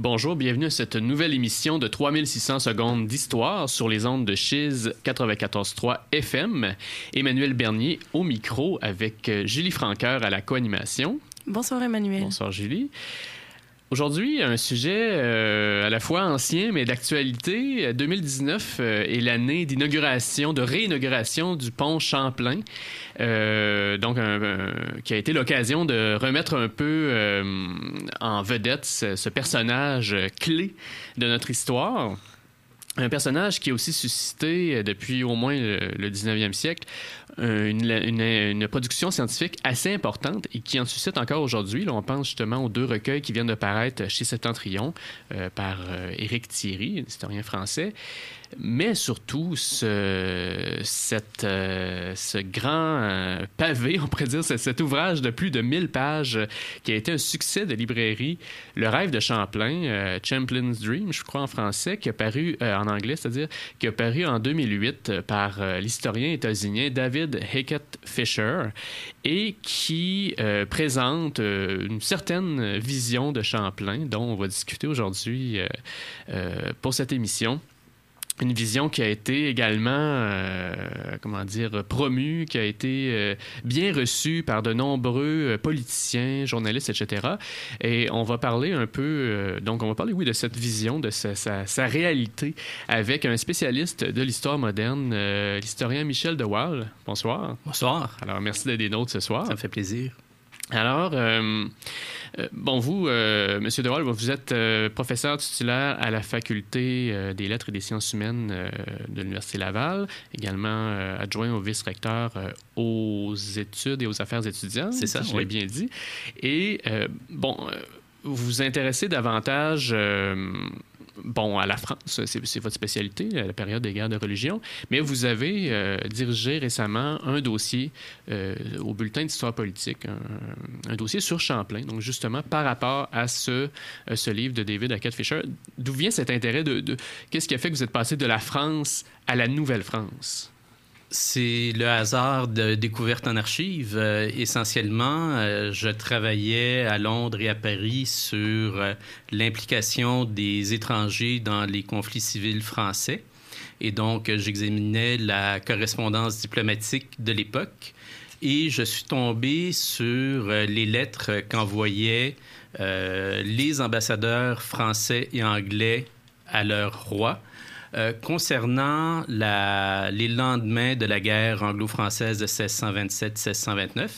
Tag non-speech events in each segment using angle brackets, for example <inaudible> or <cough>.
Bonjour, bienvenue à cette nouvelle émission de 3600 secondes d'histoire sur les ondes de Chiz 94.3 FM. Emmanuel Bernier au micro avec euh, Julie Franqueur à la co-animation. Bonsoir Emmanuel. Bonsoir Julie. Aujourd'hui, un sujet euh, à la fois ancien mais d'actualité. 2019 euh, est l'année d'inauguration, de réinauguration du pont Champlain. Euh, donc, qui a été l'occasion de remettre un peu en vedette ce, personnage clé de notre histoire. Un personnage qui a aussi suscité, depuis au moins le, 19e siècle, une, production scientifique assez importante et qui en suscite encore aujourd'hui. on pense justement aux deux recueils qui viennent de paraître chez Septentrion euh, par euh, Éric Thierry, historien français mais surtout ce, euh, grand euh, pavé, on pourrait dire, cet ouvrage de plus de 1000 pages qui a été un succès de librairie, Le rêve de Champlain, euh, Champlin's Dream, je crois en français, qui a paru en anglais, c'est-à-dire qui a paru en 2008 par l'historien états-unien David Hackett Fisher et qui présente une certaine vision de Champlain dont on va discuter aujourd'hui pour cette émission une vision qui a été également, euh, comment dire, promue, qui a été euh, bien reçue par de nombreux euh, politiciens, journalistes, etc. Et on va parler un peu, donc on va parler, oui, de cette vision, de sa, sa, réalité, avec un spécialiste de l'histoire moderne, l'historien Michel De Waal. Bonsoir. Bonsoir. Alors, merci d'être des nôtres ce soir. Ça me fait plaisir. Alors, euh, euh, bon, vous, euh, Monsieur De Waal, vous êtes professeur titulaire à la Faculté des Lettres et des Sciences humaines de l'Université Laval, également adjoint au vice-recteur aux études et aux affaires étudiantes. C'est ça, je l'ai bien dit. Et, bon, vous vous intéressez davantage bon, à la France, c'est votre spécialité, la période des guerres de religion, mais vous avez euh, dirigé récemment un dossier euh, au bulletin d'histoire politique, un, dossier sur Champlain, donc justement par rapport à ce, euh, ce livre de David Hackett Fisher. D'où vient cet intérêt de, de qu'est-ce qui a fait que vous êtes passé de la France à la Nouvelle-France? C'est le hasard de découverte en archives. Euh, essentiellement, euh, je travaillais à Londres et à Paris sur euh, l'implication des étrangers dans les conflits civils français. Et donc, j'examinais la correspondance diplomatique de l'époque. Et je suis tombé sur les lettres qu'envoyaient les ambassadeurs français et anglais à leur roi euh, concernant les lendemains de la guerre anglo-française de 1627-1629,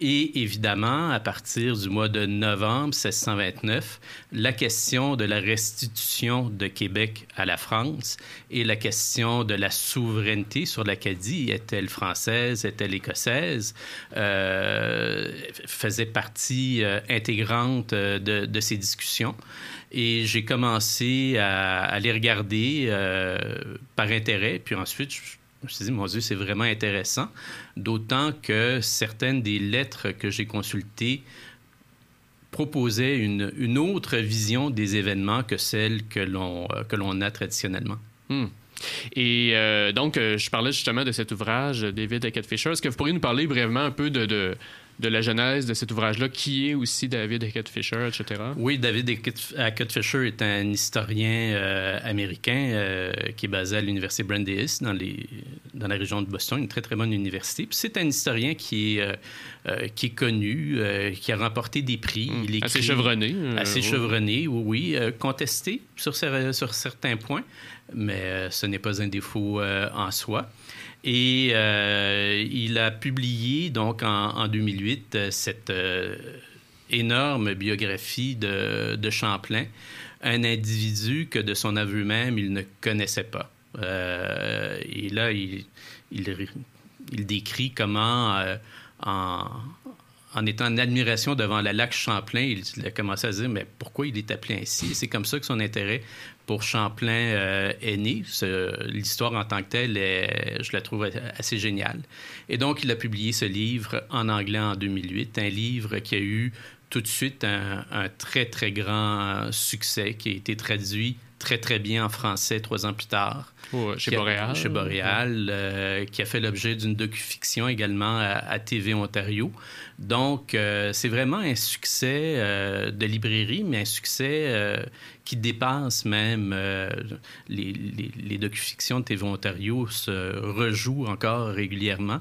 et évidemment, à partir du mois de novembre 1629, la question de la restitution de Québec à la France et la question de la souveraineté sur l'Acadie, est-elle française, est-elle écossaise, euh, faisait partie euh, intégrante de, de, ces discussions. Et j'ai commencé à, les regarder euh, par intérêt. Puis ensuite, je, me suis dit, mon Dieu, c'est vraiment intéressant. D'autant que certaines des lettres que j'ai consultées proposaient une, autre vision des événements que celle que l'on euh, a traditionnellement. Hmm. Et euh, donc, je parlais justement de cet ouvrage, David Hackett Fisher. Est-ce que vous pourriez nous parler brièvement un peu de, de la genèse de cet ouvrage-là, qui est aussi David Hackett Fisher, etc. Oui, David Hackett Fisher est un historien euh, américain euh, qui est basé à l'université Brandeis dans, les, dans la région de Boston, une très très bonne université. Puis c'est un historien qui est, euh, qui est connu, qui a remporté des prix. Hmm. Il assez chevronné. assez chevronné, oui, oui, contesté sur, sur certains points, mais ce n'est pas un défaut en soi. Et euh, il a publié donc en, 2008 euh, cette euh, énorme biographie de, Champlain, un individu que de son aveu même il ne connaissait pas. et là, il décrit comment, en, en étant en admiration devant la lac Champlain, il, a commencé à se dire mais pourquoi il est appelé ainsi? C'est comme ça que son intérêt pour Champlain euh, est né. L'histoire en tant que telle, je la trouve assez géniale. Et donc, il a publié ce livre en anglais en 2008, un livre qui a eu tout de suite un, très, très grand succès, qui a été traduit très, très bien en français trois ans plus tard. chez Boréal. Chez Boréal, euh, qui a fait l'objet d'une docu-fiction également à, TV Ontario. Donc, euh, c'est vraiment un succès euh, de librairie, mais un succès qui dépasse même les, les, les docu-fictions de TV Ontario se rejouent encore régulièrement.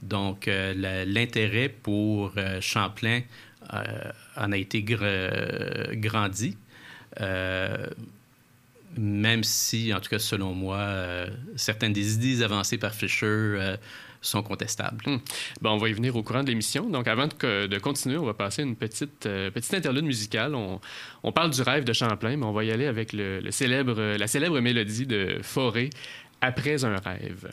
Donc, l'intérêt pour Champlain en a été grandi même si, en tout cas selon moi, euh, certaines des idées avancées par Fisher euh, sont contestables. Hmm. Bon, on va y venir au courant de l'émission. Donc, avant de, continuer, on va passer une petite, euh, petite interlude musicale. On, parle du rêve de Champlain, mais on va y aller avec le, célèbre, la célèbre mélodie de Forêt, Après un rêve.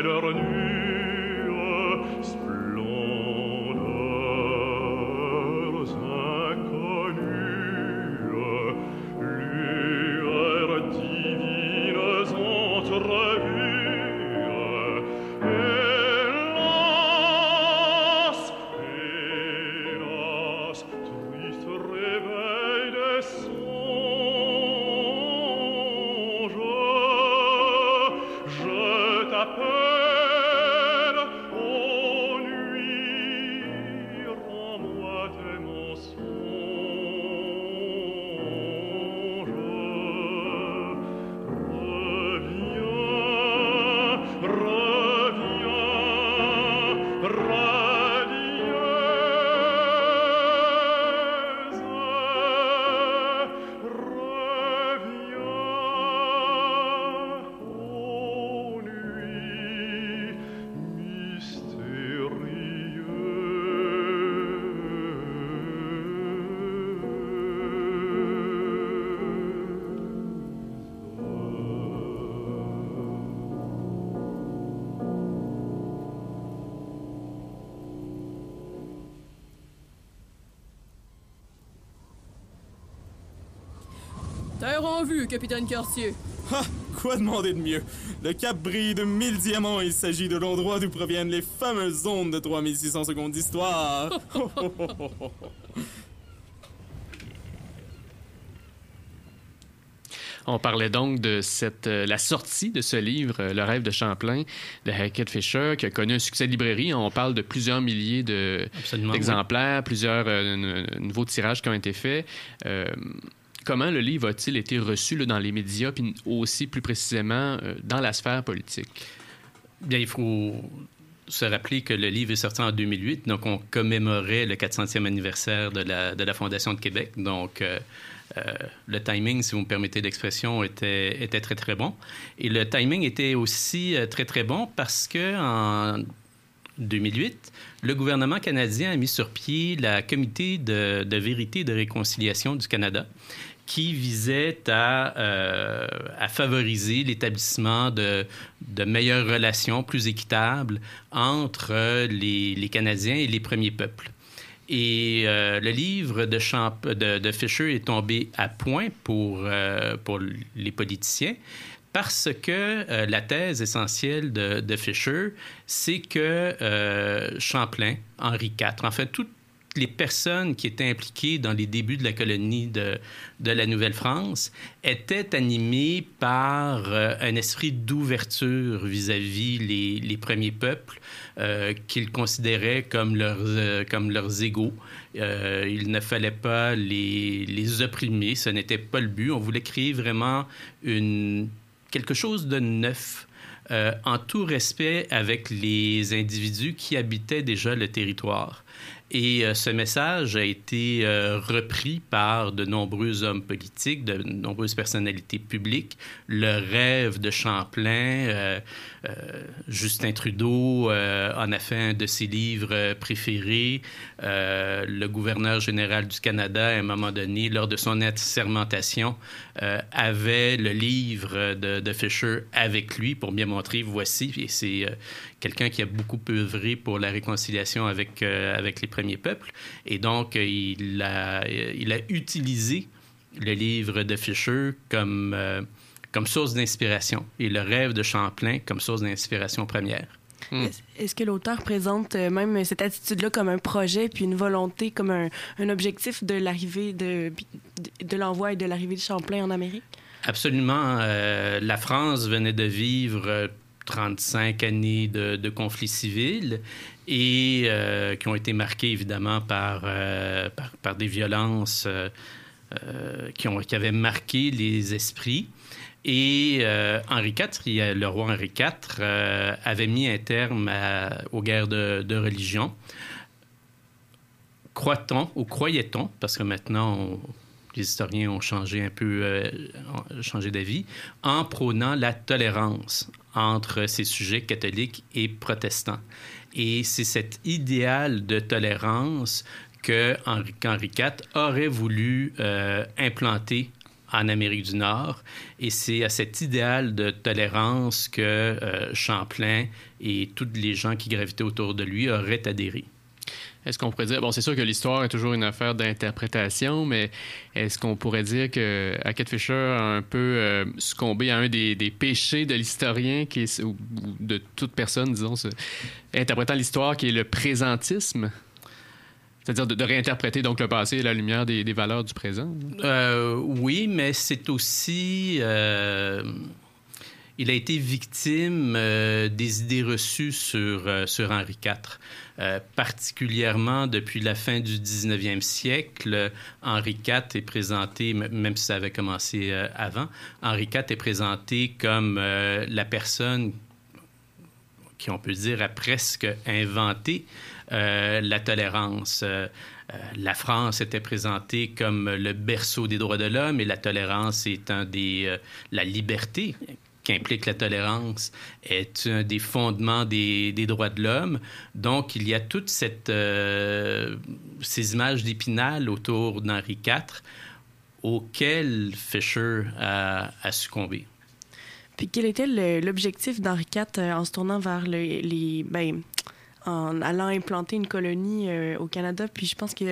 éternue. En vue, capitaine Cartier. Ha! Quoi demander de mieux? Le cap brille de mille diamants. Il s'agit de l'endroit d'où proviennent les fameuses ondes de 3600 secondes d'histoire. <laughs> On parlait donc de cette, euh, la sortie de ce livre, euh, Le rêve de Champlain, de Hackett Fisher, qui a connu un succès de librairie. On parle de plusieurs milliers d'exemplaires, plusieurs euh, nouveaux tirages qui ont été faits comment le livre a-t-il été reçu dans les médias, puis aussi plus précisément euh, dans la sphère politique? Bien, il faut se rappeler que le livre est sorti en 2008, donc on commémorait le 400e anniversaire de la, Fondation de Québec. Donc, euh, euh, le timing, si vous me permettez l'expression, était, très, très bon. Et le timing était aussi très, très bon parce que en 2008, le gouvernement canadien a mis sur pied la Comité de vérité et de réconciliation du Canada, qui visait à, euh, à favoriser l'établissement de, de, meilleures relations plus équitables entre les, les, Canadiens et les premiers peuples. Et euh, le livre de, Champ de, de, Fisher est tombé à point pour, euh, pour les politiciens parce que la thèse essentielle de, de Fisher, c'est que Champlain, Henri IV, en fait, tout, les personnes qui étaient impliquées dans les débuts de la colonie de, de la Nouvelle-France étaient animées par euh, un esprit d'ouverture vis-à-vis les, les, premiers peuples euh, qu'ils considéraient comme leurs, euh, comme leurs égaux. Il ne fallait pas les, les opprimer, ce n'était pas le but. On voulait créer vraiment une, quelque chose de neuf. En tout respect avec les individus qui habitaient déjà le territoire. Et euh, ce message a été euh, repris par de nombreux hommes politiques, de nombreuses personnalités publiques. Le rêve de Champlain, euh, Justin Trudeau en a fait un de ses livres préférés. le gouverneur général du Canada, à un moment donné, lors de son assermentation, avait le livre de, Fisher avec lui pour bien montrer, voici, et c'est quelqu'un qui a beaucoup œuvré pour la réconciliation avec, avec les premiers peuples. Et donc, euh, il a, il a utilisé le livre de Fisher comme, euh, comme source d'inspiration et le rêve de Champlain comme source d'inspiration première. Hmm. Est-ce que l'auteur présente euh, même cette attitude-là comme un projet puis une volonté, comme un, un objectif de l'arrivée de, de l'envoi et de l'arrivée de Champlain en Amérique? Absolument. la France venait de vivre 35 années de, de conflits civils et euh, qui ont été marquées évidemment par, euh, par, par, des violences euh, qui, ont, qui avaient marqué les esprits. Et Henri IV, le roi Henri IV, avait mis un terme aux guerres de, religion. Croit-on ou croyait-on, parce que maintenant les historiens ont changé un peu, changé d'avis, en prônant la tolérance entre ces sujets catholiques et protestants. Et c'est cet idéal de tolérance que Henri, IV aurait voulu euh, implanter en Amérique du Nord. Et c'est à cet idéal de tolérance que euh, Champlain et tous les gens qui gravitaient autour de lui auraient adhéré. Est-ce qu'on pourrait dire, bon, c'est sûr que l'histoire est toujours une affaire d'interprétation, mais est-ce qu'on pourrait dire que Hackett Fisher a un peu euh, succombé à un des, des péchés de l'historien, qui est, ou, de toute personne, disons, interprétant l'histoire, qui est le présentisme? C'est-à-dire de, réinterpréter donc le passé à la lumière des, des valeurs du présent? Euh, oui, mais c'est aussi... Euh il a été victime euh, des idées reçues sur, euh, sur Henri IV. Euh, particulièrement depuis la fin du 19e siècle, Henri IV est présenté, même si ça avait commencé avant, Henri IV est présenté comme la personne qui, on peut dire, a presque inventé la tolérance. la France était présentée comme le berceau des droits de l'homme et la tolérance étant des, la liberté implique la tolérance, est un des fondements des, des droits de l'homme. Donc, il y a toutes euh, ces images d'épinal autour d'Henri IV auxquelles Fisher a, a succombé. Puis quel était l'objectif d'Henri IV euh, en se tournant vers le, les... Ben, en allant implanter une colonie euh, au Canada? Puis je pense que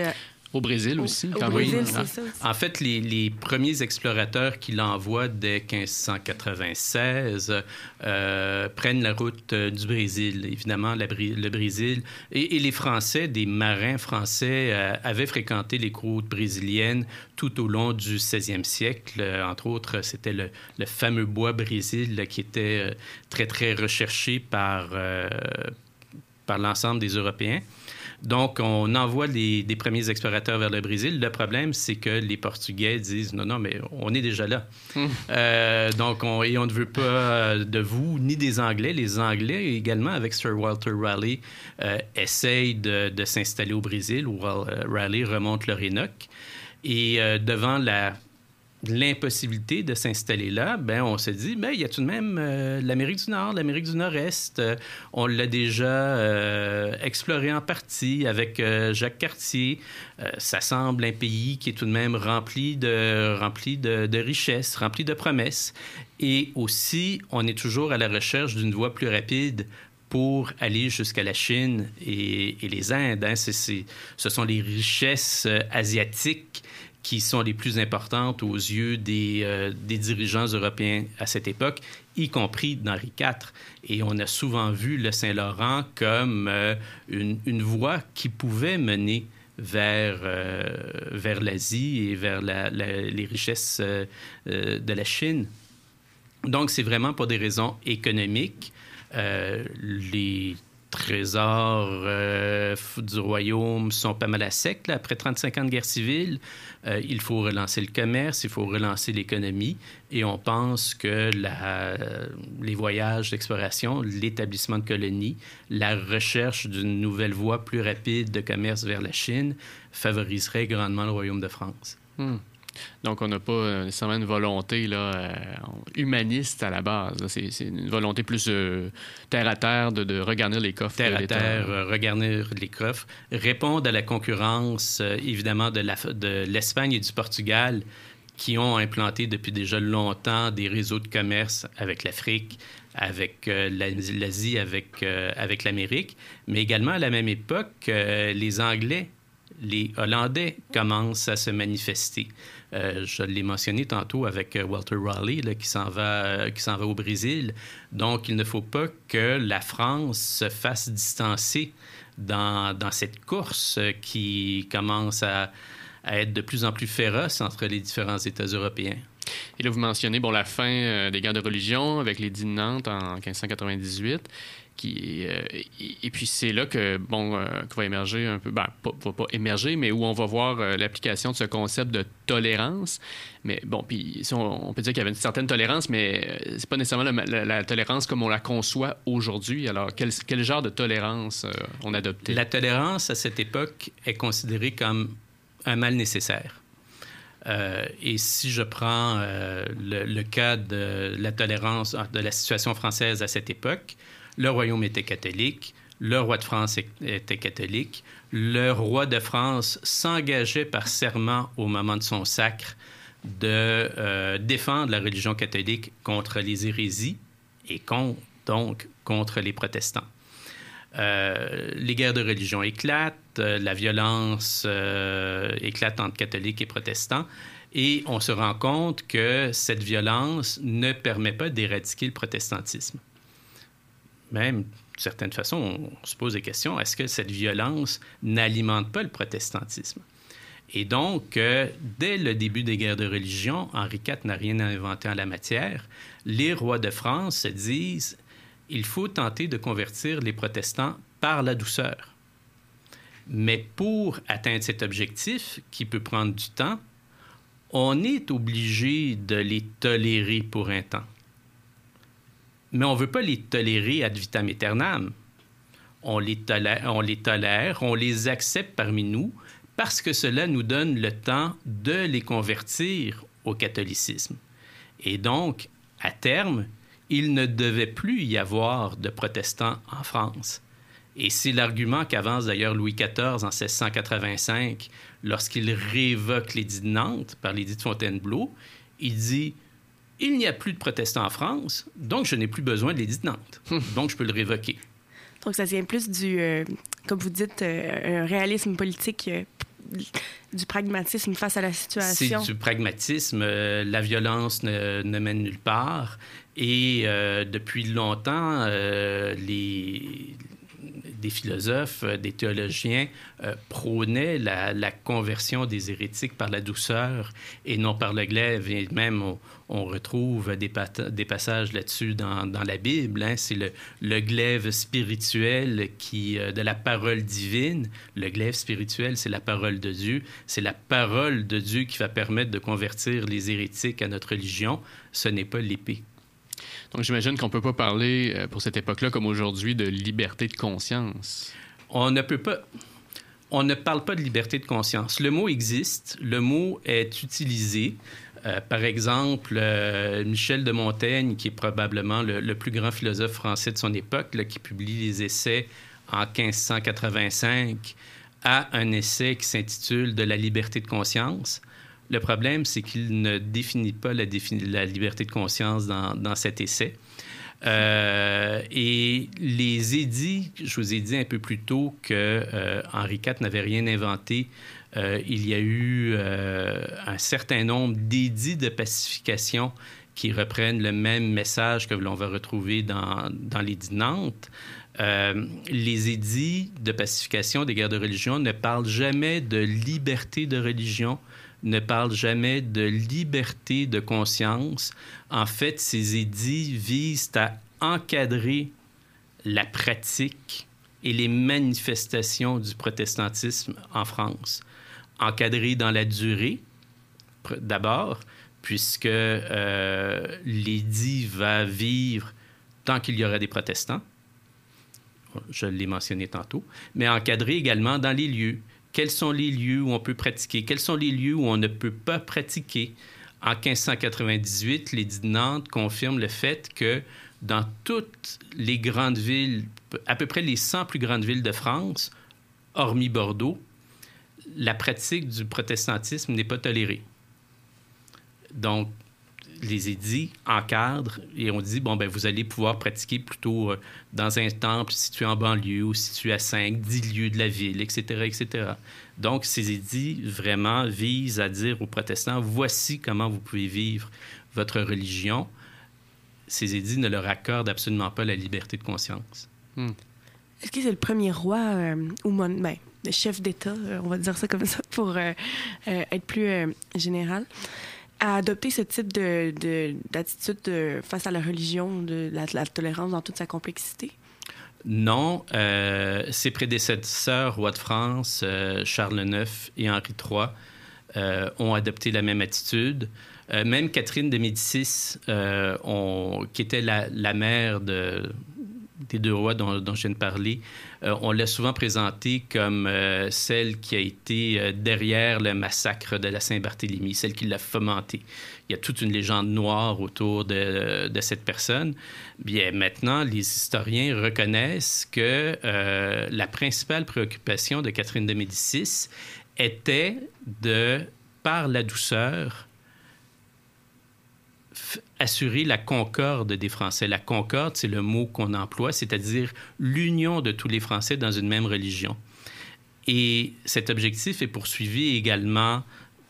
au Brésil aussi, au, quand Brésil, oui. Ça en fait, les, les, premiers explorateurs qu'il envoie dès 1596 euh, prennent la route euh, du Brésil. Évidemment, la, le Brésil et, et, les Français, des marins français, euh, avaient fréquenté les côtes brésiliennes tout au long du 16e siècle. Entre autres, c'était le, le, fameux bois Brésil qui était très, très recherché par, euh, par l'ensemble des Européens. Donc, on envoie les, des premiers explorateurs vers le Brésil. Le problème, c'est que les Portugais disent non, non, mais on est déjà là. Mmh. Euh, donc, on, et on ne veut pas de vous ni des Anglais. Les Anglais, également, avec Sir Walter Raleigh, euh, essayent de, de s'installer au Brésil, où Raleigh remonte l'Orénoque. Et euh, devant la l'impossibilité de s'installer là, ben on se dit, ben il y a tout de même euh, l'Amérique du Nord, l'Amérique du Nord-Est? Euh, on l'a déjà euh, exploré en partie avec Jacques Cartier. Ça semble un pays qui est tout de même rempli de richesses, rempli de promesses. Et aussi, on est toujours à la recherche d'une voie plus rapide pour aller jusqu'à la Chine et, les Indes. Hein. Ce sont les richesses asiatiques qui sont les plus importantes aux yeux des, euh, des, dirigeants européens à cette époque, y compris d'Henri IV. Et on a souvent vu le Saint-Laurent comme euh, une, voie qui pouvait mener vers, vers l'Asie et vers les richesses de la Chine. Donc, c'est vraiment pour des raisons économiques. Trésors euh, du royaume sont pas mal à sec. Après 35 ans de guerre civile, euh, il faut relancer le commerce, il faut relancer l'économie. Et on pense que la, les voyages d'exploration, l'établissement de colonies, la recherche d'une nouvelle voie plus rapide de commerce vers la Chine favoriserait grandement le royaume de France. Hmm. Donc, on n'a pas euh, nécessairement une volonté là, euh, humaniste à la base. C'est une volonté plus euh, terre à terre de, de regarder les coffres. Terre à terre, regarder les coffres, répondre à la concurrence, évidemment, de l'Espagne et du Portugal qui ont implanté depuis déjà longtemps des réseaux de commerce avec l'Afrique, avec l'Asie, avec, avec l'Amérique, mais également à la même époque, les Anglais, les Hollandais commencent à se manifester. Euh, je l'ai mentionné tantôt avec euh, Walter Raleigh qui s'en va, euh, qui s'en va au Brésil. Donc, il ne faut pas que la France se fasse distancer dans, dans cette course qui commence à, à, être de plus en plus féroce entre les différents États européens. Et là, vous mentionnez bon, la fin des guerres de religion avec les dînes Nantes en 1598. Euh, et, puis c'est là que bon euh, va émerger un peu, ben, pas, va pas émerger, mais où on va voir euh, l'application de ce concept de tolérance. Mais bon, puis on, peut dire qu'il y avait une certaine tolérance, mais c'est pas nécessairement la, tolérance comme on la conçoit aujourd'hui. Alors quel, genre de tolérance on adoptait? La tolérance à cette époque est considérée comme un mal nécessaire. et si je prends le, cas de la tolérance de la situation française à cette époque, le royaume était catholique, le roi de France était catholique, le roi de France s'engageait par serment au moment de son sacre de euh, défendre la religion catholique contre les hérésies et donc contre les protestants. Euh, les guerres de religion éclatent, euh, la violence éclate entre catholiques et protestants, et on se rend compte que cette violence ne permet pas d'éradiquer le protestantisme même, d'une certaine façon, on se pose des questions, est-ce que cette violence n'alimente pas le protestantisme? Et donc, euh, dès le début des guerres de religion, Henri IV n'a rien inventé en la matière. Les rois de France se disent, il faut tenter de convertir les protestants par la douceur. Mais pour atteindre cet objectif, qui peut prendre du temps, on est obligé de les tolérer pour un temps mais on ne veut pas les tolérer ad vitam aeternam. On les, tolère, on les tolère, on les accepte parmi nous parce que cela nous donne le temps de les convertir au catholicisme. Et donc, à terme, il ne devait plus y avoir de protestants en France. Et c'est l'argument qu'avance d'ailleurs Louis XIV en 1685 lorsqu'il révoque l'édit de Nantes par l'édit de Fontainebleau. Il dit il n'y a plus de protestants en France, donc je n'ai plus besoin de l'édit de Nantes. <laughs> donc je peux le révoquer. Donc ça vient plus du, euh, comme vous dites, euh, un réalisme politique, euh, du pragmatisme face à la situation. C'est du pragmatisme. la violence ne, ne, mène nulle part. Et depuis longtemps, les, des philosophes, euh, des théologiens euh, prônaient la, conversion des hérétiques par la douceur et non par le glaive. Et même, on, retrouve des, passages là-dessus dans, la Bible. Hein. C'est le, le, glaive spirituel qui, euh, de la parole divine. Le glaive spirituel, c'est la parole de Dieu. C'est la parole de Dieu qui va permettre de convertir les hérétiques à notre religion. Ce n'est pas l'épée. Donc j'imagine qu'on ne peut pas parler euh, pour cette époque-là comme aujourd'hui de liberté de conscience. On ne peut pas. On ne parle pas de liberté de conscience. Le mot existe, le mot est utilisé. Euh, par exemple, euh, Michel de Montaigne, qui est probablement le, plus grand philosophe français de son époque, qui publie les essais en 1585, a un essai qui s'intitule De la liberté de conscience. Le problème, c'est qu'il ne définit pas la, liberté de conscience dans, cet essai. Euh, et les édits, je vous ai dit un peu plus tôt que euh, Henri IV n'avait rien inventé. Euh, il y a eu un certain nombre d'édits de pacification qui reprennent le même message que l'on va retrouver dans, dans l'édit Nantes. Les édits de pacification des guerres de religion ne parlent jamais de liberté de religion, ne parlent jamais de liberté de conscience. En fait, ces édits visent à encadrer la pratique et les manifestations du protestantisme en France. Encadrer dans la durée, d'abord, puisque euh, l'édit va vivre tant qu'il y aura des protestants. Je l'ai mentionné tantôt. Mais encadrer également dans les lieux. Quels sont les lieux où on peut pratiquer? Quels sont les lieux où on ne peut pas pratiquer? En 1598, l'édit de Nantes confirme le fait que dans toutes les grandes villes, à peu près les 100 plus grandes villes de France, hormis Bordeaux, la pratique du protestantisme n'est pas tolérée. Donc, les édits encadrent et on dit, bon, ben, vous allez pouvoir pratiquer plutôt euh, dans un temple situé en banlieue ou situé à 5, 10 lieux de la ville, etc., etc. Donc, ces édits vraiment visent à dire aux protestants, voici comment vous pouvez vivre votre religion ces édits ne leur accordent absolument pas la liberté de conscience. Hmm. Est-ce que c'est le premier roi euh, ou ben, chef d'État, euh, on va dire ça comme ça pour euh, être plus général, à adopter ce type d'attitude de, face à la religion, de la, tolérance dans toute sa complexité? Non, ses prédécesseurs, rois de France, Charles IX et Henri III, ont adopté la même attitude. Euh, même Catherine de Médicis, euh, qui était la, mère de, des deux rois dont, je viens de parler, euh, on l'a souvent présentée comme celle qui a été derrière le massacre de la Saint-Barthélemy, celle qui l'a fomenté. Il y a toute une légende noire autour de, de cette personne. Bien, maintenant, les historiens reconnaissent que la principale préoccupation de Catherine de Médicis était de, par la douceur, assurer la concorde des Français. La concorde, c'est le mot qu'on emploie, c'est-à-dire l'union de tous les Français dans une même religion. Et cet objectif est poursuivi également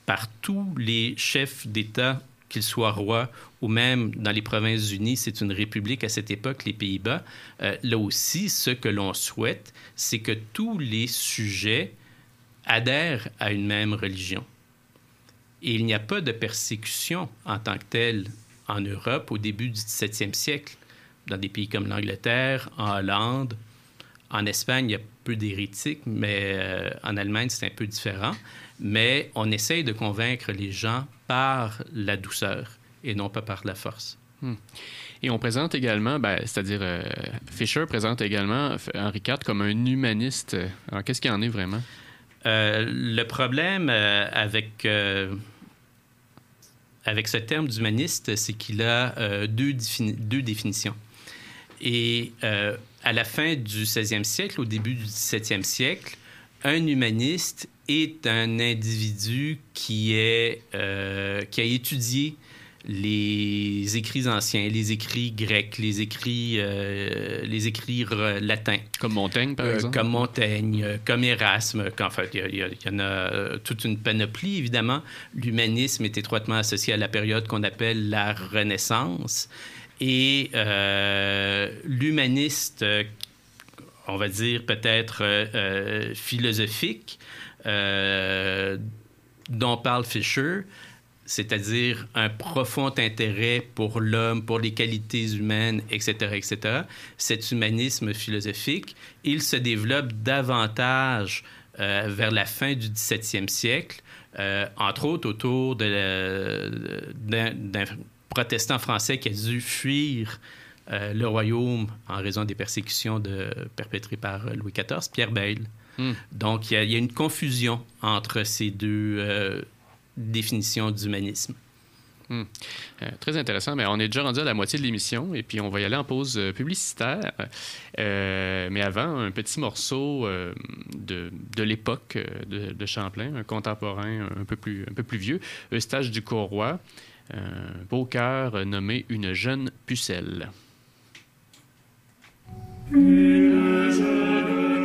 par tous les chefs d'État, qu'ils soient rois ou même dans les provinces unies, c'est une république à cette époque, les Pays-Bas. Euh, là aussi, ce que l'on souhaite, c'est que tous les sujets adhèrent à une même religion. Et il n'y a pas de persécution en tant que telle en Europe au début du 17e siècle, dans des pays comme l'Angleterre, en Hollande. En Espagne, il y a peu d'hérétiques, mais euh, en Allemagne, c'est un peu différent. Mais on essaye de convaincre les gens par la douceur et non pas par la force. Hmm. Et on présente également, ben, c'est-à-dire euh, Fisher présente également Henri IV comme un humaniste. Alors, qu'est-ce qu'il en est vraiment? Euh, le problème avec avec ce terme d'humaniste, c'est qu'il a euh, deux, deux, définitions. Et euh, à la fin du 16e siècle, au début du 17e siècle, un humaniste est un individu qui, est, euh, qui a étudié les écrits anciens, les écrits grecs, les écrits, euh, les écrits latins. Comme Montaigne, par euh, exemple. Comme Montaigne, euh, comme Erasme. En fait, il y, en a toute une panoplie, évidemment. L'humanisme est étroitement associé à la période qu'on appelle la Renaissance. Et l'humaniste, on va dire peut-être philosophique, dont parle Fisher, c'est-à-dire un profond intérêt pour l'homme, pour les qualités humaines, etc., etc. Cet humanisme philosophique, il se développe davantage euh, vers la fin du 17e siècle, euh, entre autres autour d'un protestant français qui a dû fuir euh, le royaume en raison des persécutions de, perpétrées par Louis XIV, Pierre Bayle. Hmm. Donc, il y, a une confusion entre ces deux définition d'humanisme. Hmm. Euh, très intéressant. Mais on est déjà rendu à la moitié de l'émission et puis on va y aller en pause euh, publicitaire. Euh, mais avant, un petit morceau de, de l'époque de, de, Champlain, un contemporain un peu plus, un peu plus vieux, Eustache du Courroy, un beau cœur nommé Une jeune pucelle. Une jeune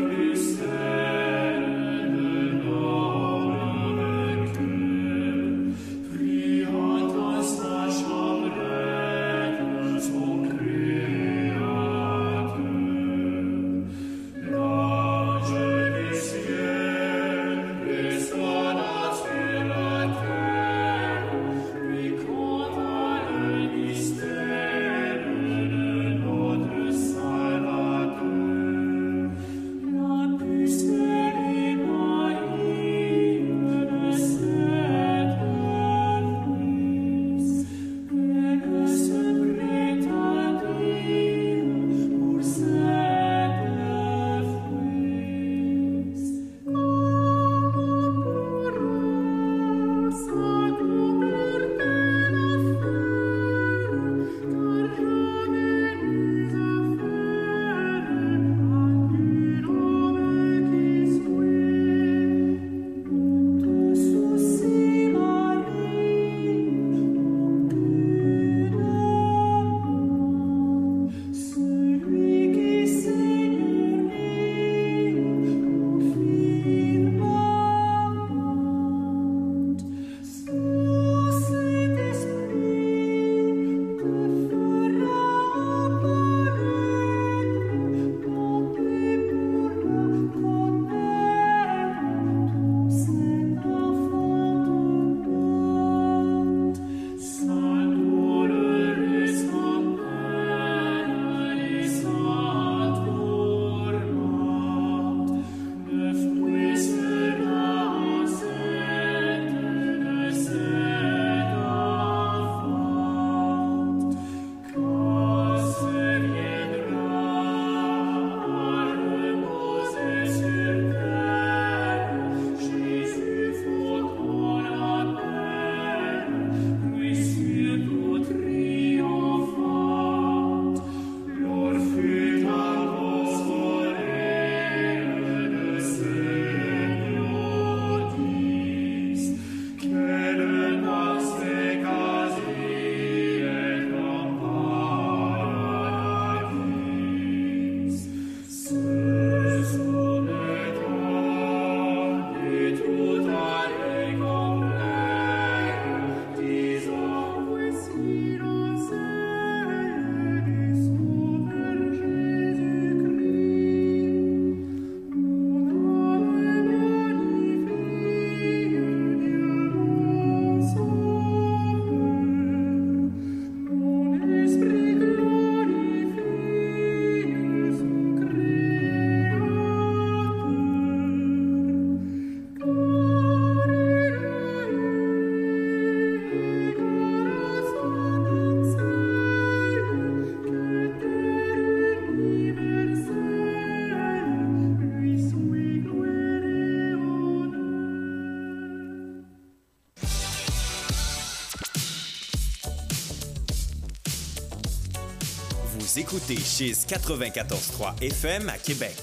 écoutez chez 94.3 FM à Québec.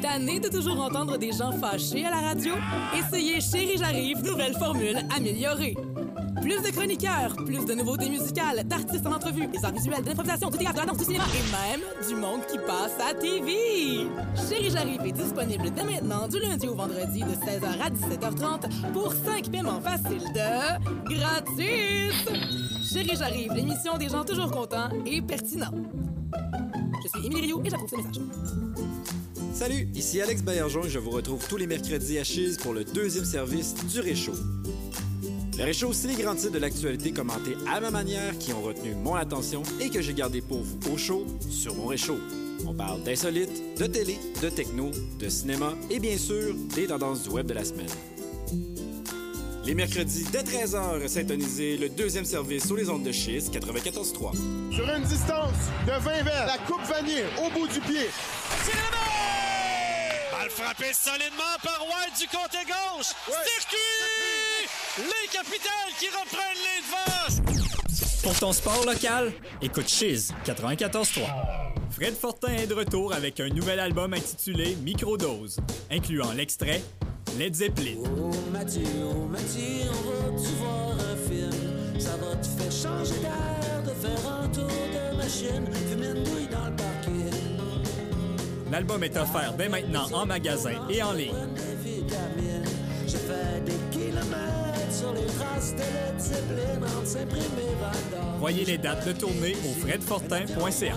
Tanné de toujours entendre des gens fâchés à la radio? Essayez Chérie J'arrive, nouvelle formule améliorée. Plus de chroniqueurs, plus de nouveautés musicales, d'artistes en entrevue, des arts visuels, de l'improvisation, du théâtre, de la danse, du cinéma et même du monde qui passe à TV. Chérie J'arrive est disponible dès maintenant du lundi au vendredi de 16h à 17h30 pour 5 paiements faciles de gratis. J'arrive, l'émission des gens toujours contents et pertinents. Je suis Émilie Rioux et j'approuve ce message. Salut, ici Alex Baillargeon et je vous retrouve tous les mercredis à Chise pour le deuxième service du Réchaud. Le Réchaud, c'est les grands titres de l'actualité commentés à ma manière qui ont retenu mon attention et que j'ai gardé pour vous au chaud sur mon Réchaud. On parle d'insolites, de télé, de techno, de cinéma et bien sûr des tendances du web de la semaine. Les mercredis dès 13h, syntonisez le deuxième service sur les ondes de Chise 94.3. Sur une distance de 20 verres, la coupe vanille au bout du pied. Balle frappée solidement par White du côté gauche. Circuit! Les capitales qui reprennent les devants. Pour ton sport local, écoute Chiz 94.3. Fred Fortin est de retour avec un nouvel album intitulé Microdose, incluant l'extrait Led Zeppelin. Oh Mathieu, oh Mathieu, on va-tu voir un film? Ça va te faire changer d'air, de faire un tour de machine, fumer une douille dans le parking. L'album est offert dès maintenant en magasin et en ligne. Des vitamines, j'ai fait des kilomètres sur les traces de Led Zeppelin entre Saint-Prime et Val-d'Or. Voyez les dates de tournée au fredfortin.ca.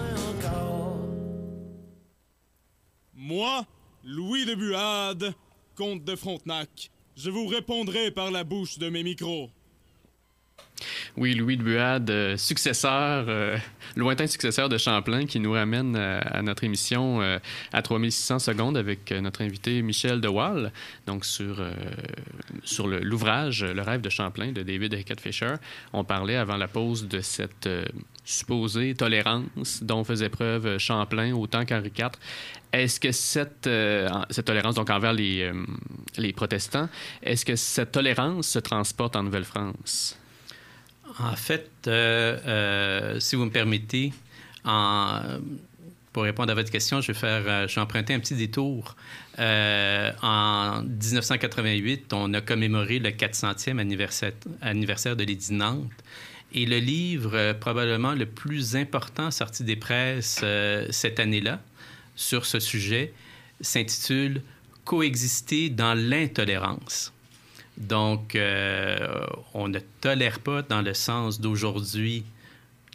Moi, Louis de Buade, comte de Frontenac, je vous répondrai par la bouche de mes micros. Oui, Louis de Buade, euh, successeur, euh, lointain successeur de Champlain, qui nous ramène euh, à notre émission à 3600 secondes avec notre invité Michel De Waal, donc sur, sur le- l'ouvrage Le rêve de Champlain de David Hackett Fisher. On parlait avant la pause de cette supposée tolérance dont faisait preuve Champlain autant qu'Henri IV. Est-ce que cette, euh, cette tolérance, donc envers les, euh, les protestants, est-ce que cette tolérance se transporte en Nouvelle-France? En fait, euh, euh, si vous me permettez, pour répondre à votre question, je vais faire, euh, je vais emprunter un petit détour. Euh, en 1988, on a commémoré le 400e anniversaire, anniversaire de l'Édit Nantes. Et le livre euh, probablement le plus important sorti des presses euh, cette année-là sur ce sujet s'intitule Coexister dans l'intolérance. Donc, euh, on ne tolère pas dans le sens d'aujourd'hui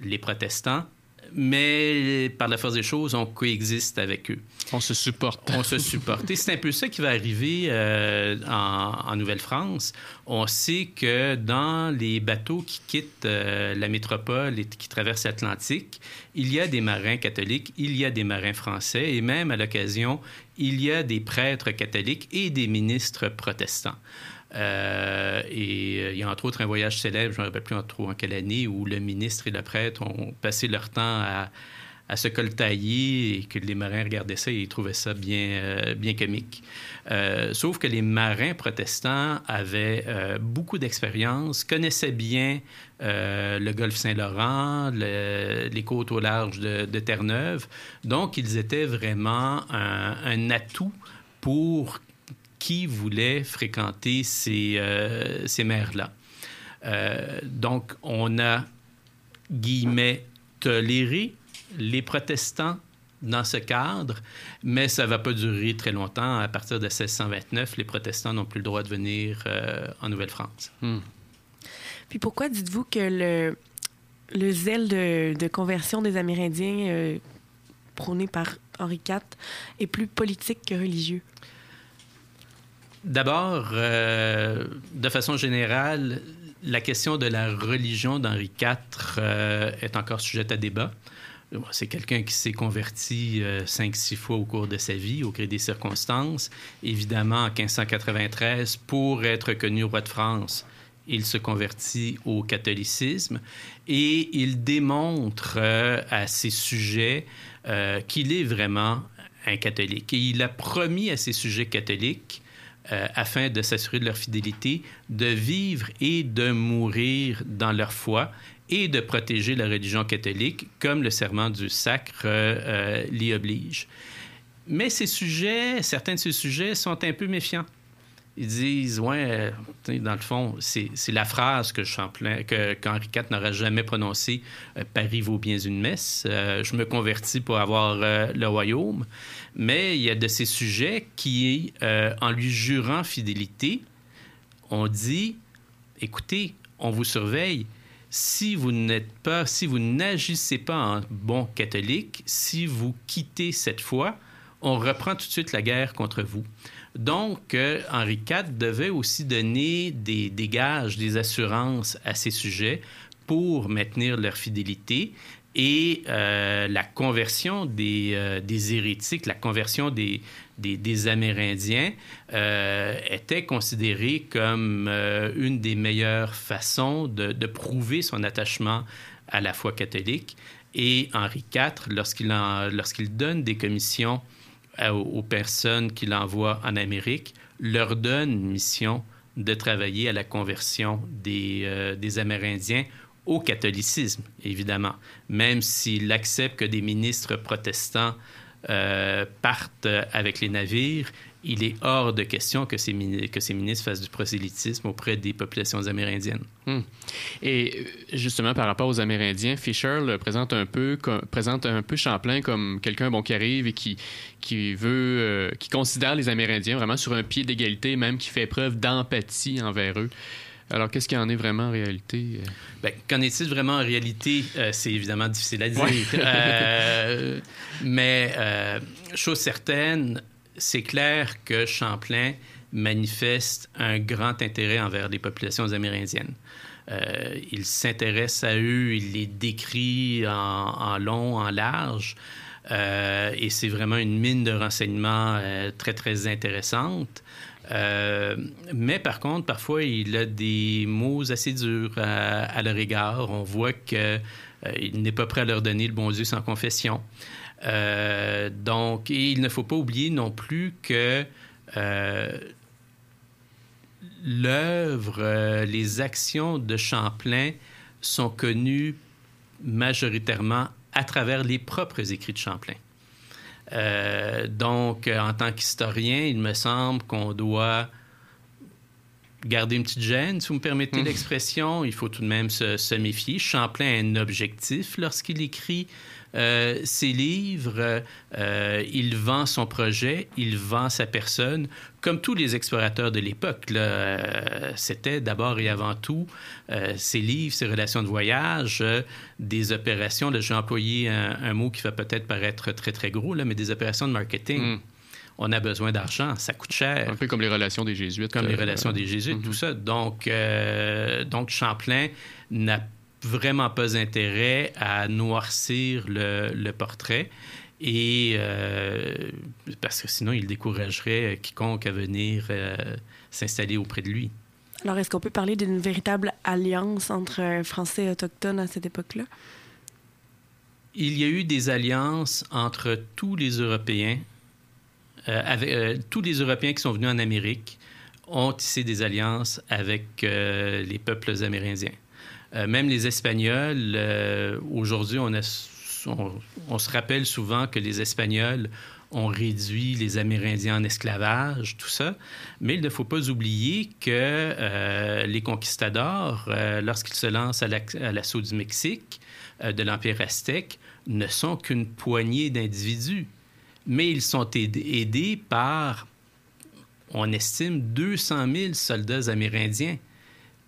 les protestants, mais par la force des choses, on coexiste avec eux. On se supporte. On se supporte. Et c'est un peu ça qui va arriver euh, en, en Nouvelle-France. On sait que dans les bateaux qui quittent euh, la métropole et qui traversent l'Atlantique, il y a des marins catholiques, il y a des marins français et même à l'occasion, il y a des prêtres catholiques et des ministres protestants. Euh, et euh, il y a entre autres un voyage célèbre, je ne me rappelle plus trop en quelle année, où le ministre et le prêtre ont passé leur temps à, à se coltailler et que les marins regardaient ça et ils trouvaient ça bien, euh, bien comique. Sauf que les marins protestants avaient beaucoup d'expérience, connaissaient bien le golfe Saint-Laurent, le- les côtes au large de, Terre-Neuve. Donc, ils étaient vraiment un atout pour qui voulait fréquenter ces, euh, ces mers-là. Euh, donc, on a, guillemets, toléré les protestants dans ce cadre, mais ça ne va pas durer très longtemps. À partir de 1629, les protestants n'ont plus le droit de venir euh, en Nouvelle-France. Puis pourquoi dites-vous que le, le zèle de, de conversion des Amérindiens euh, prôné par Henri IV est plus politique que religieux? D'abord, euh, de façon générale, la question de la religion d'Henri IV euh, est encore sujette à débat. C'est quelqu'un qui s'est converti euh, cinq, six fois au cours de sa vie, au gré des circonstances. Évidemment, en 1593, pour être connu roi de France, il se convertit au catholicisme et il démontre à ses sujets qu'il est vraiment un catholique. Et il a promis à ses sujets catholiques euh, afin de s'assurer de leur fidélité, de vivre et de mourir dans leur foi. et de protéger la religion catholique, comme le serment du sacre euh, l'y oblige. Mais ces sujets, certains de ces sujets sont un peu méfiants. Ils disent, ouais, euh, dans le fond, c'est la phrase que Champlain, que qu'Henri IV n'aurait jamais prononcée euh, Paris vaut bien une messe. Euh, je me convertis pour avoir le royaume. Mais il y a de ces sujets qui, en lui jurant fidélité, on dit, écoutez, on vous surveille. Si vous n'êtes pas, si vous n'agissez pas en bon catholique, si vous quittez cette foi, on reprend tout de suite la guerre contre vous. Donc, euh, Henri IV devait aussi donner des, des, gages, des assurances à ces sujets pour maintenir leur fidélité. Et euh, la conversion des, euh, des, hérétiques, la conversion des, des, Amérindiens était considérée comme une des meilleures façons de, de, prouver son attachement à la foi catholique. Et Henri IV, lorsqu'il donne des commissions aux, personnes qu'il envoie en Amérique, leur donne une mission de travailler à la conversion des, euh, Amérindiens au catholicisme, évidemment, même s'il accepte que des ministres protestants euh, partent avec les navires, il est hors de question que ces, que ces ministres fassent du prosélytisme auprès des populations amérindiennes. Hmm. Et euh, justement, par rapport aux Amérindiens, Fisher le présente un peu, présente un peu Champlain comme quelqu'un bon, qui arrive et qui, qui veut, euh, qui considère les Amérindiens vraiment sur un pied d'égalité, même qui fait preuve d'empathie envers eux. Alors, qu'est-ce qu'il en est vraiment en réalité? Bien, qu'en est-il vraiment en réalité? c'est évidemment difficile à dire. mais chose certaine, c'est clair que Champlain manifeste un grand intérêt envers les populations amérindiennes. Euh, il s'intéresse à eux, il les décrit en, long, en large, euh, et c'est vraiment une mine de renseignements euh, très, très intéressante. mais par contre, parfois, il a des mots assez durs à, leur égard. On voit qu'il n'est pas prêt à leur donner le bon Dieu sans confession. Euh, donc, il ne faut pas oublier non plus que euh, l'œuvre, euh, les actions de Champlain sont connues majoritairement à travers les propres écrits de Champlain. donc, en tant qu'historien, il me semble qu'on doit garder une petite gêne, si vous me permettez mmh. l'expression. Il faut tout de même se, se, méfier. Champlain a un objectif lorsqu'il écrit euh, ses livres, euh, il vend son projet, il vend sa personne, comme tous les explorateurs de l'époque. Euh, c'était d'abord et avant tout ses livres, ses relations de voyage, des opérations. Là, j'ai employé un, mot qui va peut-être paraître très, très gros, là, mais des opérations de marketing. Hmm. On a besoin d'argent, ça coûte cher. Un peu comme les relations des Jésuites. Comme les relations des Jésuites, tout ça. Donc, donc Champlain n'a vraiment pas intérêt à noircir le, portrait. Et euh, parce que sinon, il découragerait quiconque à venir euh, s'installer auprès de lui. Alors, est-ce qu'on peut parler d'une véritable alliance entre Français et autochtones à cette époque-là? Il y a eu des alliances entre tous les Européens. Euh, avec, tous les Européens qui sont venus en Amérique ont tissé des alliances avec les peuples amérindiens. Euh, même les Espagnols, euh, aujourd'hui, on, se rappelle souvent que les Espagnols ont réduit les Amérindiens en esclavage, tout ça. Mais il ne faut pas oublier que euh, les conquistadors, lorsqu'ils se lancent à l'assaut du Mexique, de l'Empire aztèque, ne sont qu'une poignée d'individus. Mais ils sont aidés par, on estime, 200 000 soldats amérindiens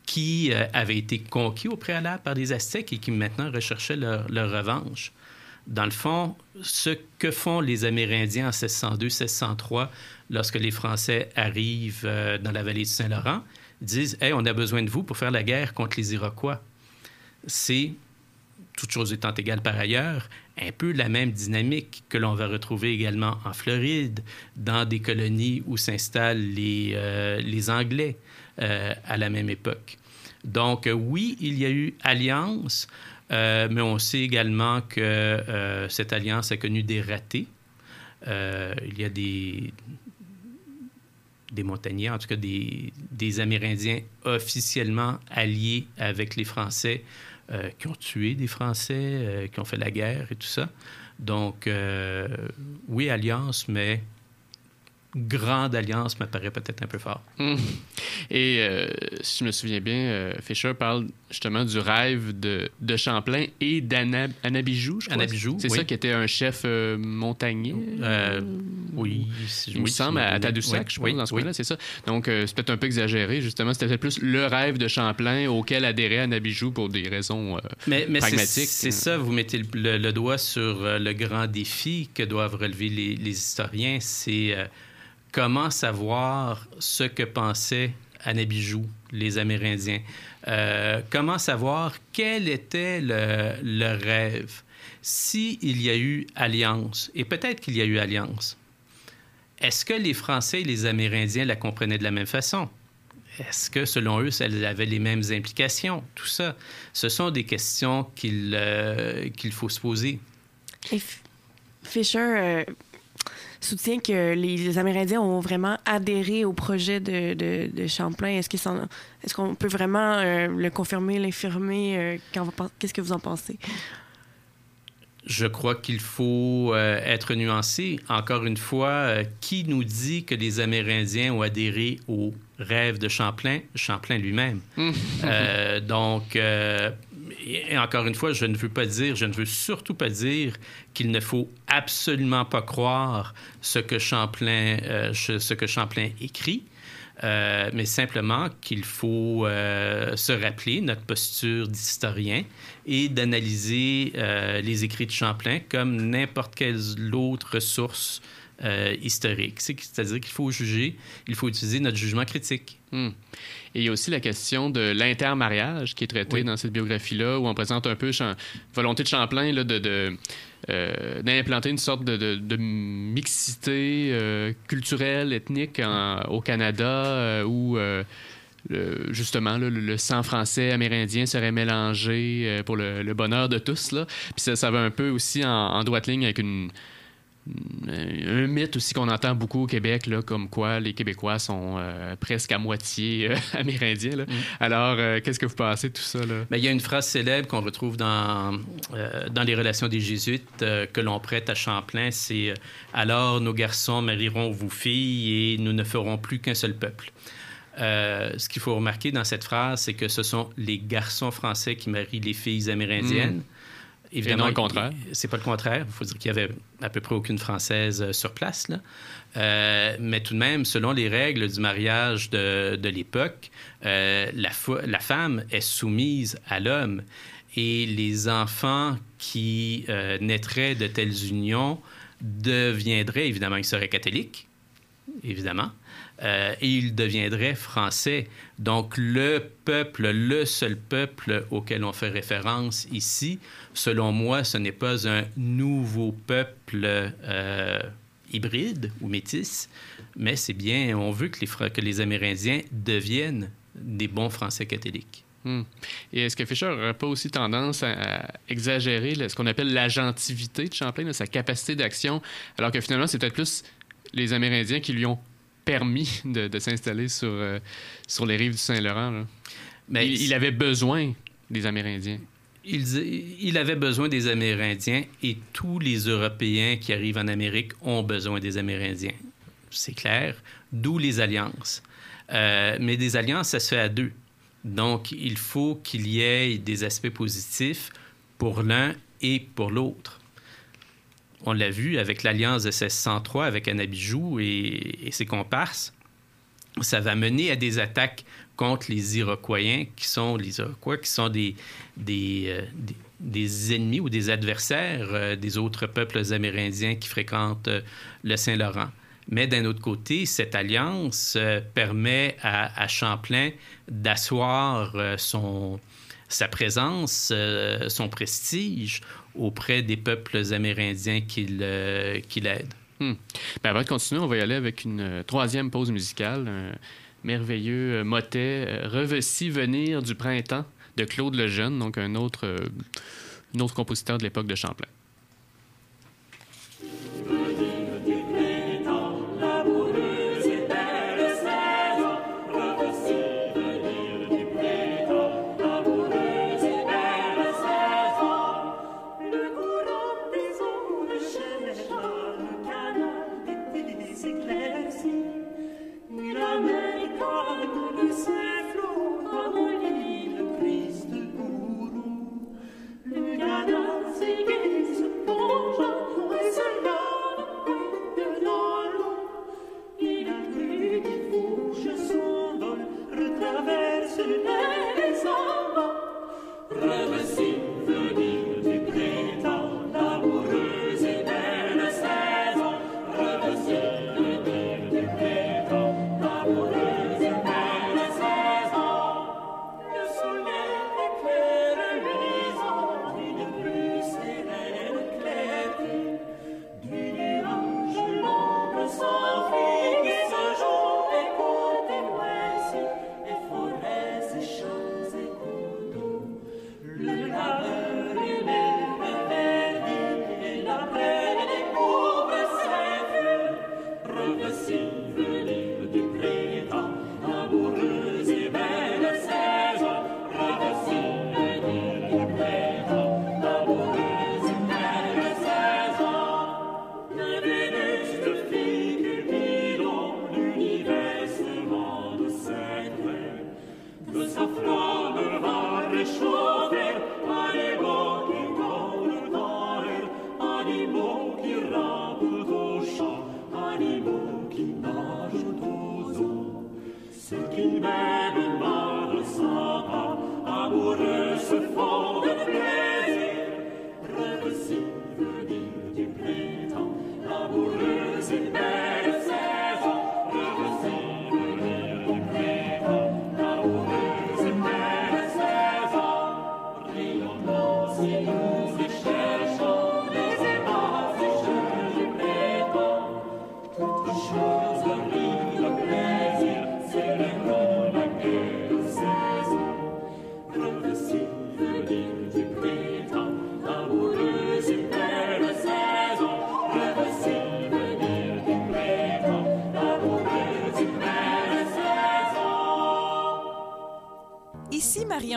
qui euh, avaient été conquis au préalable par les Aztèques et qui maintenant recherchaient leur, revanche. Dans le fond, ce que font les Amérindiens en 1602-1603 lorsque les Français arrivent euh, dans la vallée du Saint-Laurent, disent Hey, on a besoin de vous pour faire la guerre contre les Iroquois. C'est, toute chose étant égale par ailleurs, un peu la même dynamique que l'on va retrouver également en Floride, dans des colonies où s'installent les, euh, Anglais. Euh, à la même époque. Donc, euh, oui, il y a eu alliance, mais on sait également que cette alliance a connu des ratés. il y a des, des montagnards, en tout cas des, Amérindiens officiellement alliés avec les Français, euh, qui ont tué des Français, euh, qui ont fait la guerre et tout ça. Donc, euh, oui, alliance, mais grande alliance me paraît peut-être un peu fort. Hum. Et euh, si je me souviens bien, euh, Fischer parle justement du rêve de, de Champlain et d'Anabijou, je crois. Anabijou, C'est oui. ça qui était un chef euh, montagnier? Euh, oui, si- Il me semble, à Tadoussac, oui, je pense, oui, dans ce coin-là, c'est ça. Donc, c'est peut-être un peu exagéré, justement. C'était peut-être plus le rêve de Champlain auquel adhérait Anabijou pour des raisons Mais, mais c'est- pragmatiques. c'est ça, vous mettez le, le- le doigt sur le grand défi que doivent relever les, les historiens, c'est comment savoir ce que pensaient Anabijou, les Amérindiens? Euh, comment savoir quel était le, rêve? S'il y a eu alliance, et peut-être qu'il y a eu alliance, est-ce que les Français et les Amérindiens la comprenaient de la même façon? Est-ce que, selon eux, ça avait les mêmes implications? Tout ça, ce sont des questions qu'il euh, faut se poser. Fisher euh, soutient que les, les Amérindiens ont vraiment adhéré au projet de, de, de Champlain. Est-ce qu'ils est-ce qu'on peut vraiment euh, le confirmer, l'infirmer? euh, Qu'est-ce que vous en pensez? Je crois qu'il faut euh, être nuancé. Encore une fois, euh, qui nous dit que les Amérindiens ont adhéré au rêve de Champlain? Champlain lui-même. Euh, donc, euh, et encore une fois, je ne veux pas dire, je ne veux surtout pas dire qu'il ne faut absolument pas croire ce que Champlain, euh, écrit. Euh, mais simplement qu'il faut euh, se rappeler notre posture d'historien et d'analyser les écrits de Champlain comme n'importe quelle autre ressource historique. C'est- C'est-à-dire qu'il faut juger, il faut utiliser notre jugement critique. Hmm. Et il y a aussi la question de l'intermariage qui est traitée Oui. dans cette biographie-là, où on présente un peu Cham- volonté de Champlain là, de, de, euh, d'implanter une sorte de, de- de mixité euh, culturelle, ethnique en- au Canada, euh, où le- justement là, le, le sang français amérindien serait mélangé pour le, le bonheur de tous. Là. Puis ça, ça va un peu aussi en, en droite ligne avec une un mythe aussi qu'on entend beaucoup au Québec, là, comme quoi les Québécois sont euh, presque à moitié euh, <laughs> amérindiens. là. Alors, euh, qu'est-ce que vous pensez de tout ça? Là? Mais il y a une phrase célèbre qu'on retrouve dans, euh, dans les relations des Jésuites euh, que l'on prête à Champlain, c'est euh, Alors nos garçons marieront vos filles et nous ne ferons plus qu'un seul peuple. Euh, ce qu'il faut remarquer dans cette phrase, c'est que ce sont les garçons français qui marient les filles amérindiennes. Et non le contraire. C'est pas le contraire. Il faut dire qu'il y avait à peu près aucune française euh, sur place. Là. Euh, mais tout de même, selon les règles du mariage de, de l'époque, euh, la, femme est soumise à l'homme. Et les enfants qui euh, naîtraient de telles unions deviendraient, évidemment, ils seraient catholiques, évidemment, euh, et ils deviendraient français. Donc le peuple, le seul peuple auquel on fait référence ici, selon moi, ce n'est pas un nouveau peuple euh, hybride ou métis, mais c'est bien, on veut que les, les Amérindiens deviennent des bons Français catholiques. Hmm. Et est-ce que Fischer n'aurait pas aussi tendance à, exagérer ce qu'on appelle l'agentivité de Champlain, sa capacité d'action, alors que finalement, c'est peut-être plus les Amérindiens qui lui ont permis de, de s'installer sur, euh, sur les rives du Saint-Laurent? Mais il, il avait besoin des Amérindiens. Il, il avait besoin des Amérindiens et tous les Européens qui arrivent en Amérique ont besoin des Amérindiens. C'est clair. D'où les alliances. Euh, mais des alliances, ça se fait à deux. Donc, il faut qu'il y ait des aspects positifs pour l'un et pour l'autre. On l'a vu avec l'alliance de 1603 avec Anabijou et, et ses comparses. Ça va mener à des attaques contre les Iroquois, qui sont Iroquois, qui euh, des, ennemis ou des adversaires euh, des autres peuples amérindiens qui fréquentent euh, le Saint-Laurent. Mais d'un autre côté, cette alliance permet à, Champlain d'asseoir sa présence, son prestige auprès des peuples amérindiens qu'il euh, qu'il aide. Hmm. Ben, avant de continuer, on va y aller avec une euh, troisième pause musicale. Un merveilleux euh, motet, euh, Reveci venir du printemps de Claude Lejeune, donc un autre, un autre compositeur de l'époque de Champlain.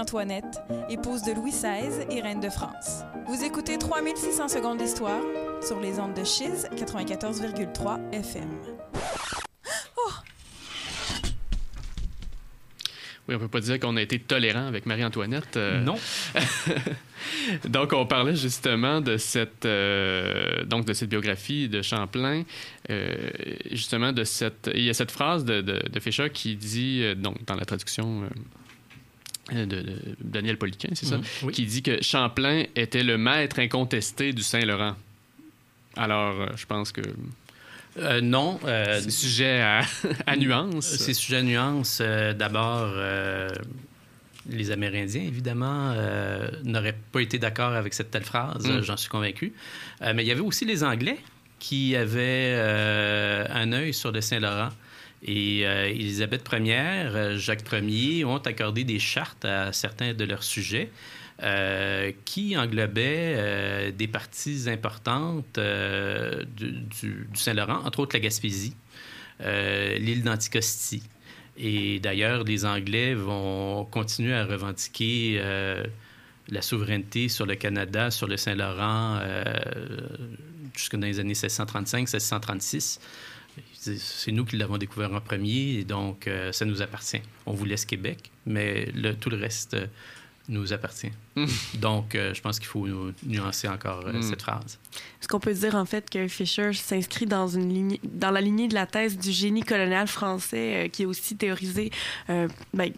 Ici Marie-Antoinette, épouse de Louis XVI et reine de France. Vous écoutez 3600 secondes d'histoire sur les ondes de Chiz 94,3 FM. <gasps> Oui, on peut pas dire qu'on a été tolérant avec Marie-Antoinette. euh. Non. <laughs> donc, on parlait justement de cette, euh, donc de cette biographie de Champlain. euh, justement, de cette. Il y a cette phrase de, de, de Fischer qui dit, euh, donc, dans la traduction. Euh, de, de Daniel Poliquin, c'est ça, Mhm, oui. qui dit que Champlain était le maître incontesté du Saint-Laurent. Alors, euh, je pense que Euh, non. euh, c'est sujet à, <laughs> à nuance. C'est sujet à nuance. D'abord, les Amérindiens, évidemment, n'auraient pas été d'accord avec cette telle phrase, Mm. j'en suis convaincu. Mais il y avait aussi les Anglais qui avaient un œil sur le Saint-Laurent. Et euh, Élisabeth Ier, euh, Jacques Ier ont accordé des chartes à certains de leurs sujets euh, qui englobaient euh, des parties importantes du, du- Saint-Laurent, entre autres la Gaspésie, l'île d'Anticosti. Et d'ailleurs, les Anglais vont continuer à revendiquer la souveraineté sur le Canada, sur le Saint-Laurent, jusque dans les années 1635-1636. C'est nous qui l'avons découvert en premier, et donc euh, ça nous appartient. On vous laisse Québec, mais le- tout le reste euh, nous appartient. donc, euh, je pense qu'il faut nu- nuancer encore euh, Mm. cette phrase. Est-ce qu'on peut dire en fait que Fisher s'inscrit dans une lignée, dans la lignée de la thèse du génie colonial français, euh, qui est aussi théorisée, euh, ben,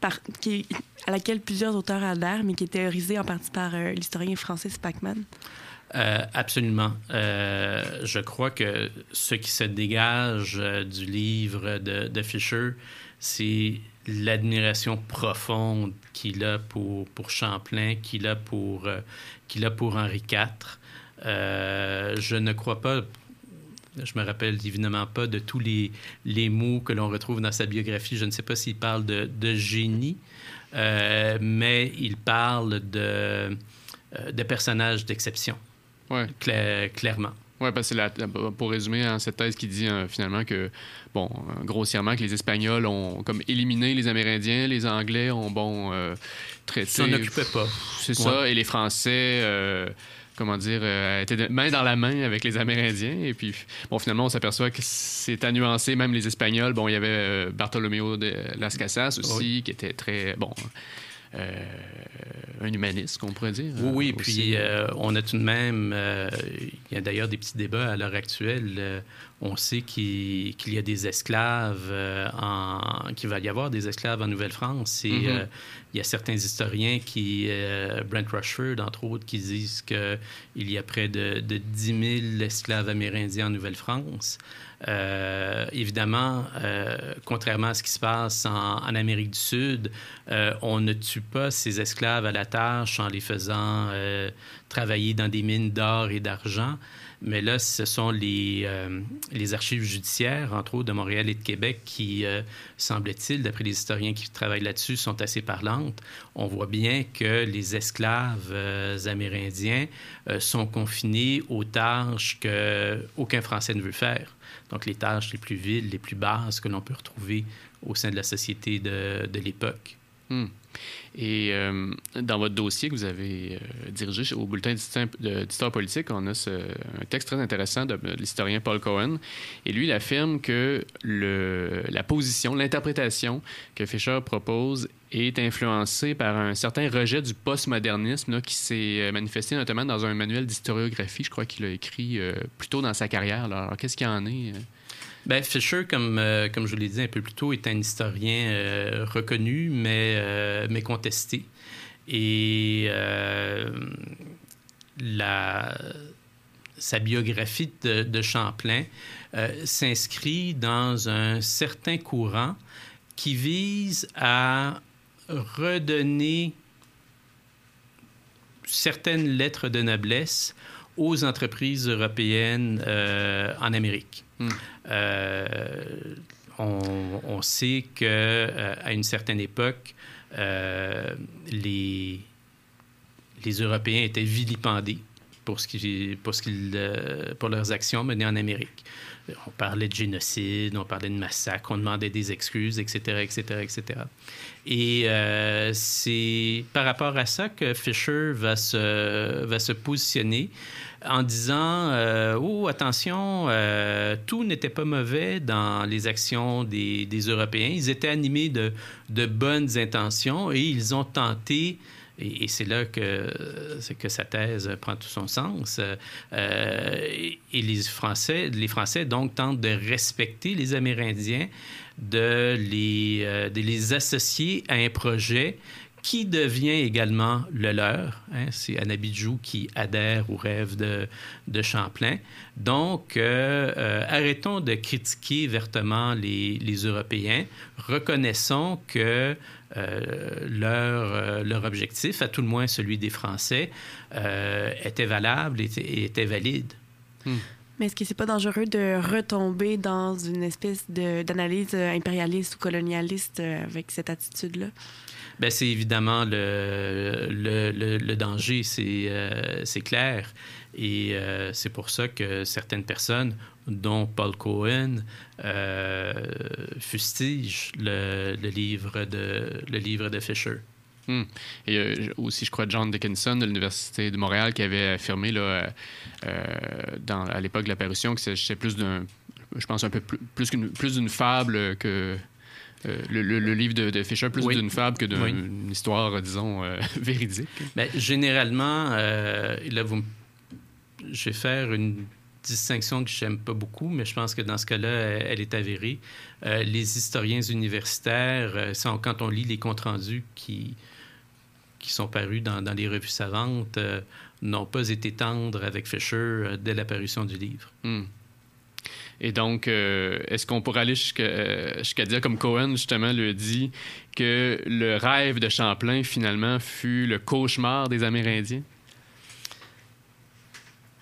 par, qui est- à laquelle plusieurs auteurs adhèrent, mais qui est théorisée en partie par euh, l'historien Francis Pacman? Euh, absolument. Euh, je crois que ce qui se dégage euh, du livre de, Fisher, c'est l'admiration profonde qu'il a pour, pour Champlain, qu'il a pour, qu'il a pour Henri IV. Je ne crois pas, je me rappelle évidemment pas de tous les, les mots que l'on retrouve dans sa biographie. Je ne sais pas s'il parle de, génie, mais il parle de, de personnages d'exception. Ouais. Cla- clairement. Oui, parce que la- pour résumer, hein, cette thèse qui dit euh, finalement que, bon, euh, grossièrement, que les Espagnols ont comme éliminé les Amérindiens, les Anglais ont, bon, euh, traité. S'en occupaient pas. C'est ça, et les Français. euh, comment dire, euh, étaient de- main dans la main avec les Amérindiens. Et puis, bon, finalement, on s'aperçoit que c'est à nuancer. Même les Espagnols, bon, il y avait euh, Bartolomeo de Las Casas aussi, Oui. qui était très, bon, un humaniste, qu'on pourrait dire. Oui, oui, euh, puis euh, on a tout de même, euh, il y a d'ailleurs des petits débats à l'heure actuelle. euh, on sait qu'il y a des esclaves, euh, en, qu'il va y avoir des esclaves en Nouvelle-France. Et Mhm. euh, il y a certains historiens qui, euh, Brent Rushford entre autres, qui disent qu'il y a près de, de 10 000 esclaves amérindiens en Nouvelle-France. Euh, évidemment, euh, contrairement à ce qui se passe en, Amérique du Sud, euh, on ne tue pas ces esclaves à la tâche en les faisant travailler dans des mines d'or et d'argent. Mais là, ce sont les, archives judiciaires, entre autres de Montréal et de Québec, qui, euh, semble-t-il, d'après les historiens qui travaillent là-dessus, sont assez parlantes. On voit bien que les esclaves amérindiens sont confinés aux tâches qu'aucun Français ne veut faire. Donc, les tâches les plus viles, les plus basses que l'on peut retrouver au sein de la société de, de l'époque. Hmm. Et euh, dans votre dossier que vous avez euh, dirigé au bulletin d'histoire- politique, on a un texte très intéressant de, l'historien Paul Cohen. Et lui, il affirme que la position, l'interprétation que Fisher propose est influencé par un certain rejet du postmodernisme qui s'est euh, manifesté notamment dans un manuel d'historiographie, je crois qu'il a écrit euh, plus tôt dans sa carrière. Alors, qu'est-ce qu'il en est? Ben, Fisher, comme, euh, comme je vous l'ai dit un peu plus tôt, est un historien euh, reconnu, mais, euh, mais contesté. Et la, sa biographie de, de Champlain s'inscrit dans un certain courant qui vise à redonner certaines lettres de noblesse aux entreprises européennes euh, en Amérique. Euh, on, on sait que euh, à une certaine époque, les, les Européens étaient vilipendés pour, ce qui, pour, ce qu'ils, pour leurs actions menées en Amérique. On parlait de génocide, on parlait de massacre, on demandait des excuses, etc., etc., etc. Et euh, c'est par rapport à ça que Fisher va se, va se positionner en disant euh, Oh, attention, euh, tout n'était pas mauvais dans les actions des, des Européens. Ils étaient animés de, de bonnes intentions et ils ont tenté et, c'est là que, que sa thèse prend tout son sens. Euh, et, les Français, les Français, donc, tentent de respecter les Amérindiens, de les, euh, de les associer à un projet qui devient également le leur. hein. C'est Anabidjou qui adhère au rêve de, Champlain. Donc, euh, arrêtons de critiquer vertement les, les Européens. Reconnaissons que leur, euh, leur objectif, à tout le moins celui des Français, euh, était valable et était, et était valide. Mais est-ce que c'est pas dangereux de retomber dans une espèce d'analyse euh, impérialiste ou colonialiste euh, avec cette attitude-là? Ben, c'est évidemment le, le, le- le danger, c'est euh, c'est clair. Et euh, c'est pour ça que certaines personnes, dont Paul Cohen, euh, fustigent le, le livre de, le livre de Fisher. Hmm. Et euh, aussi, je crois, John Dickinson de l'Université de Montréal qui avait affirmé là, euh, dans, à l'époque de l'apparition que s'agissait plus d'un, je pense, un peu plus, plus, qu'une- plus d'une fable que. euh, le, le- le livre de, de Fisher, plus Oui. d'une fable que d'une Oui. histoire, disons, <laughs> véridique. Ben, généralement, là, vous, je vais faire une distinction que j'aime pas beaucoup, mais je pense que dans ce cas-là, elle, est avérée. Euh, les historiens universitaires, euh, quand on lit les comptes rendus qui, qui sont parus dans, les revues savantes, euh, n'ont pas été tendres avec Fisher dès l'apparition du livre. Hmm. Et donc, est-ce qu'on pourrait aller jusqu'à dire, comme Cohen justement le dit, que le rêve de Champlain finalement fut le cauchemar des Amérindiens?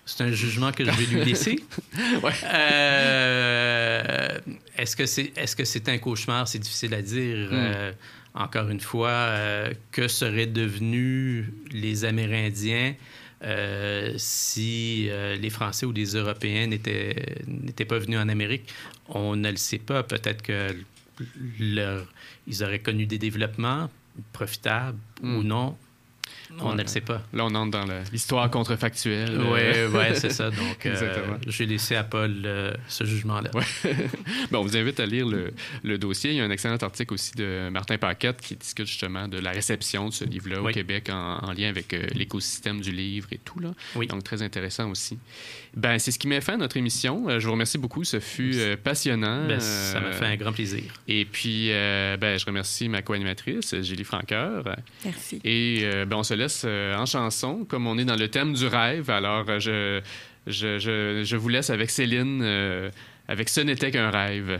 C'est un jugement que je vais lui laisser. <laughs> Ouais. Euh, est-ce que c'est est-ce que c'est un cauchemar? C'est difficile à dire. Euh, encore une fois, euh, que seraient devenus les Amérindiens si les Français ou les Européens n'étaient n'étaient pas venus en Amérique? On ne le sait pas. Peut-être que leur- ils auraient connu des développements profitables ou non. On ne le sait pas. Là, on entre dans l'histoire contrefactuelle. Oui, Euh, ouais, c'est ça. <laughs> Donc, euh, Exactement. j'ai laissé à Paul euh, ce jugement-là. Ouais. <laughs> bon, on vous invite à lire le, le dossier. Il y a un excellent article aussi de Martin Paquette qui discute justement de la réception de ce livre-là au Oui. Québec en, en lien avec euh, l'écosystème du livre et tout. Là. Oui. Donc, très intéressant aussi. Ben, c'est ce qui met fin à notre émission. Euh, je vous remercie beaucoup. Ce fut euh, passionnant. Ben, ça m'a fait un grand plaisir. Et puis, euh, ben, je remercie ma co-animatrice, Julie Franqueur. Merci. Et euh, ben, on se laisse euh, en chanson, comme on est dans le thème du rêve. Alors, euh, je, je, je, je vous laisse avec Céline, euh, avec Ce n'était qu'un rêve.